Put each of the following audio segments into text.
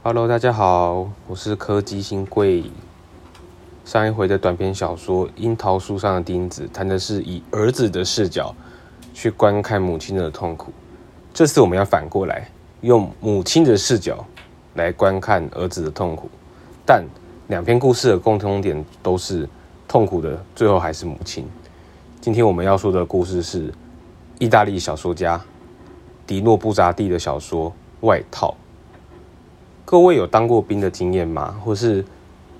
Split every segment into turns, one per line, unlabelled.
Hello，大家好，我是柯基新贵。上一回的短篇小说《樱桃树上的钉子》谈的是以儿子的视角去观看母亲的痛苦。这次我们要反过来，用母亲的视角来观看儿子的痛苦。但两篇故事的共同点都是痛苦的，最后还是母亲。今天我们要说的故事是意大利小说家迪诺布扎蒂的小说《外套》。各位有当过兵的经验吗？或是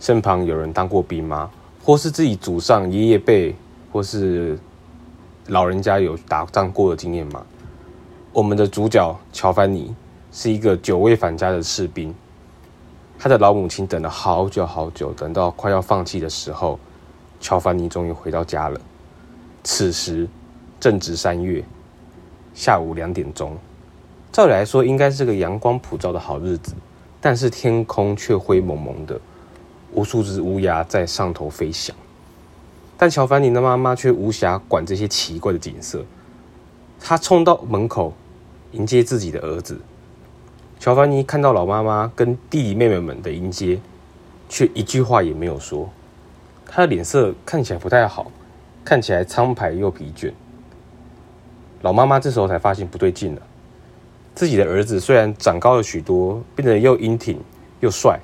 身旁有人当过兵吗？或是自己祖上爷爷辈或是老人家有打仗过的经验吗？我们的主角乔凡尼是一个久未返家的士兵，他的老母亲等了好久好久，等到快要放弃的时候，乔凡尼终于回到家了。此时正值三月，下午两点钟，照理来说应该是个阳光普照的好日子。但是天空却灰蒙蒙的，无数只乌鸦在上头飞翔。但乔凡尼的妈妈却无暇管这些奇怪的景色，她冲到门口迎接自己的儿子。乔凡尼看到老妈妈跟弟弟妹妹们的迎接，却一句话也没有说。他的脸色看起来不太好，看起来苍白又疲倦。老妈妈这时候才发现不对劲了。自己的儿子虽然长高了许多，变得又英挺又帅，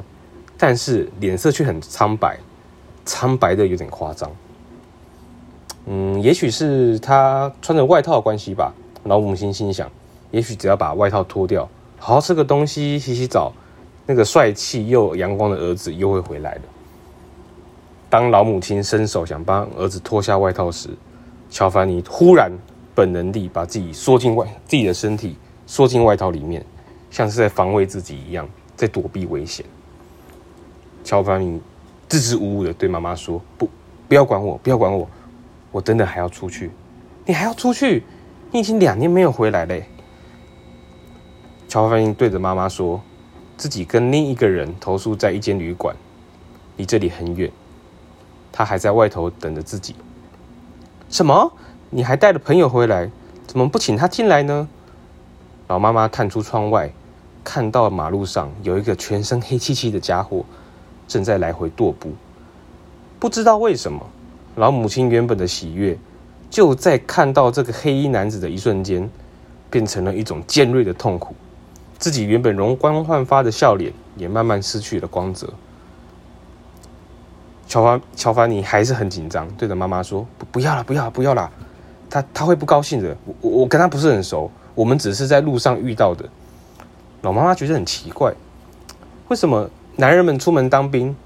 但是脸色却很苍白，苍白的有点夸张。嗯，也许是他穿着外套的关系吧。老母亲心想，也许只要把外套脱掉，好好吃个东西，洗洗澡，那个帅气又阳光的儿子又会回来了。当老母亲伸手想帮儿子脱下外套时，乔凡尼忽然本能地把自己缩进外自己的身体。缩进外套里面，像是在防卫自己一样，在躲避危险。乔凡尼支支吾吾的对妈妈说：“不，不要管我，不要管我，我真的还要出去。你还要出去？你已经两年没有回来嘞。”乔凡尼对着妈妈说：“自己跟另一个人投宿在一间旅馆，离这里很远。他还在外头等着自己。什么？你还带了朋友回来？怎么不请他进来呢？”老妈妈探出窗外，看到马路上有一个全身黑漆漆的家伙正在来回踱步。不知道为什么，老母亲原本的喜悦，就在看到这个黑衣男子的一瞬间，变成了一种尖锐的痛苦。自己原本容光焕发的笑脸，也慢慢失去了光泽。乔凡乔凡尼还是很紧张，对着妈妈说：“不，不要了，不要，不要了，他他会不高兴的。我我跟他不是很熟。”我们只是在路上遇到的。老妈妈觉得很奇怪，为什么男人们出门当兵，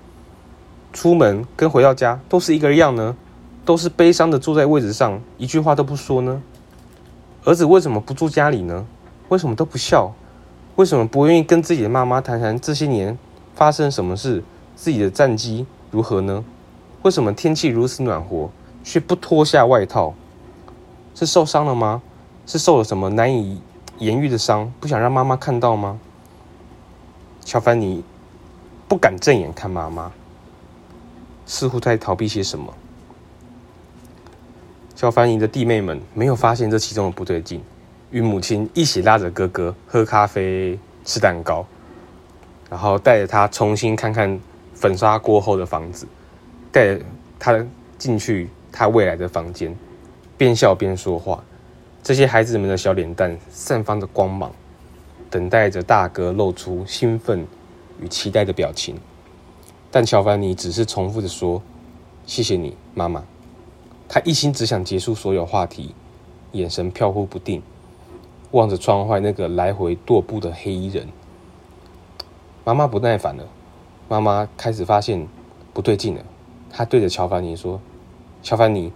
出门跟回到家都是一个样呢？都是悲伤的坐在位置上，一句话都不说呢？儿子为什么不住家里呢？为什么都不笑？为什么不愿意跟自己的妈妈谈谈这些年发生什么事，自己的战绩如何呢？为什么天气如此暖和，却不脱下外套？是受伤了吗？是受了什么难以言喻的伤，不想让妈妈看到吗？乔凡尼不敢正眼看妈妈，似乎在逃避些什么。乔凡尼的弟妹们没有发现这其中的不对劲，与母亲一起拉着哥哥喝咖啡、吃蛋糕，然后带着他重新看看粉刷过后的房子，带着他进去他未来的房间，边笑边说话。这些孩子们的小脸蛋散发着光芒，等待着大哥露出兴奋与期待的表情。但乔凡尼只是重复的说：“谢谢你，妈妈。”他一心只想结束所有话题，眼神飘忽不定，望着窗外那个来回踱步的黑衣人。妈妈不耐烦了，妈妈开始发现不对劲了。她对着乔凡尼说：“乔凡尼，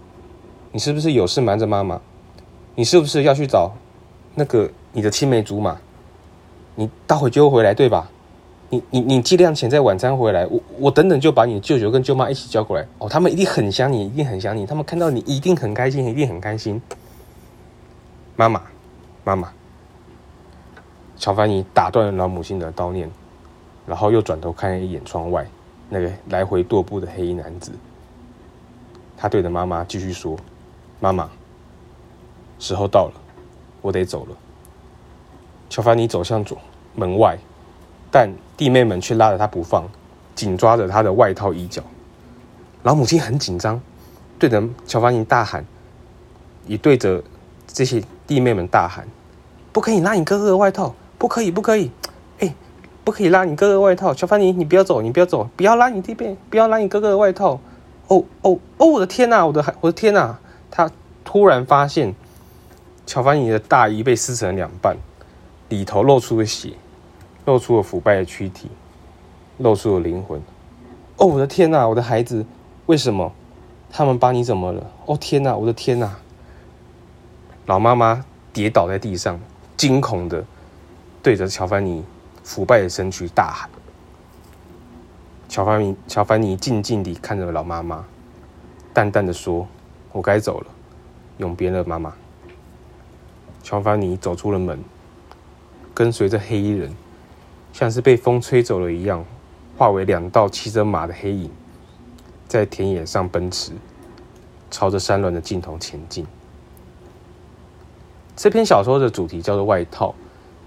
你是不是有事瞒着妈妈？”你是不是要去找那个你的青梅竹马？你待会就会回来对吧？你你你尽量前在晚餐回来，我我等等就把你舅舅跟舅妈一起叫过来哦，他们一定很想你，一定很想你，他们看到你一定很开心，一定很开心。妈妈，妈妈，乔凡尼打断了老母亲的叨念，然后又转头看了一眼窗外那个来回踱步的黑衣男子，他对着妈妈继续说：“妈妈。”时候到了，我得走了。乔凡尼走向左门外，但弟妹们却拉着他不放，紧抓着他的外套衣角。老母亲很紧张，对着乔凡尼大喊，也对着这些弟妹们大喊：“不可以拉你哥哥的外套，不可以，不可以！哎，不可以拉你哥哥的外套！乔凡尼，你不要走，你不要走，不要拉你弟妹，不要拉你哥哥的外套！哦哦哦！我的天哪，我的我的天哪！他突然发现，乔凡尼的大衣被撕成了两半，里头露出了血。”露出了腐败的躯体，露出了灵魂。哦，我的天哪，我的孩子，为什么？他们把你怎么了？哦，天哪，我的天哪！老妈妈跌倒在地上，惊恐的对着乔凡尼腐败的身躯大喊。乔凡尼，乔凡尼静静地看着老妈妈，淡淡的说：“我该走了，永别了，妈妈。”乔凡尼走出了门，跟随着黑衣人。像是被风吹走了一样，化为两道骑着马的黑影，在田野上奔驰，朝着山峦的尽头前进。这篇小说的主题叫做外套，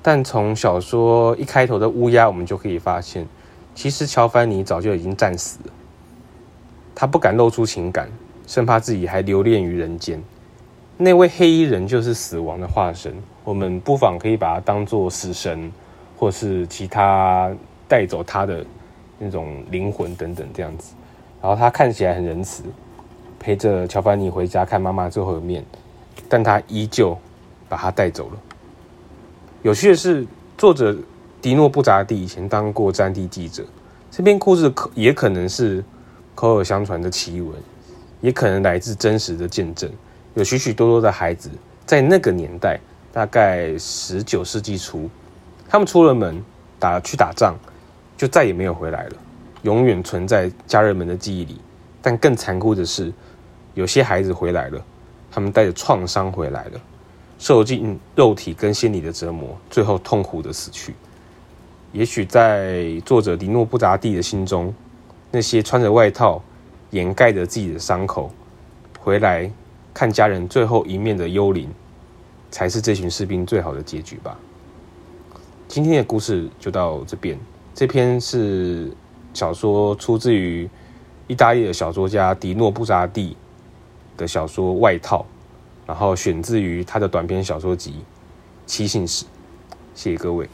但从小说一开头的乌鸦，我们就可以发现，其实乔凡尼早就已经战死了。他不敢露出情感，生怕自己还留恋于人间。那位黑衣人就是死亡的化身，我们不妨可以把它当做死神。或是其他带走他的那种灵魂等等这样子，然后他看起来很仁慈，陪着乔凡尼回家看妈妈最后一面，但他依旧把他带走了。有趣的是，作者迪诺布扎蒂以前当过战地记者，这篇故事可也可能是口耳相传的奇闻，也可能来自真实的见证。有许许多多的孩子在那个年代，大概十九世纪初。他们出了门，打去打仗，就再也没有回来了，永远存在家人们的记忆里。但更残酷的是，有些孩子回来了，他们带着创伤回来了，受尽肉体跟心理的折磨，最后痛苦的死去。也许在作者迪诺布扎蒂的心中，那些穿着外套掩盖着自己的伤口，回来看家人最后一面的幽灵，才是这群士兵最好的结局吧。今天的故事就到这边。这篇是小说，出自于意大利的小说家迪诺布扎蒂的小说《外套》，然后选自于他的短篇小说集《七信史》。谢谢各位。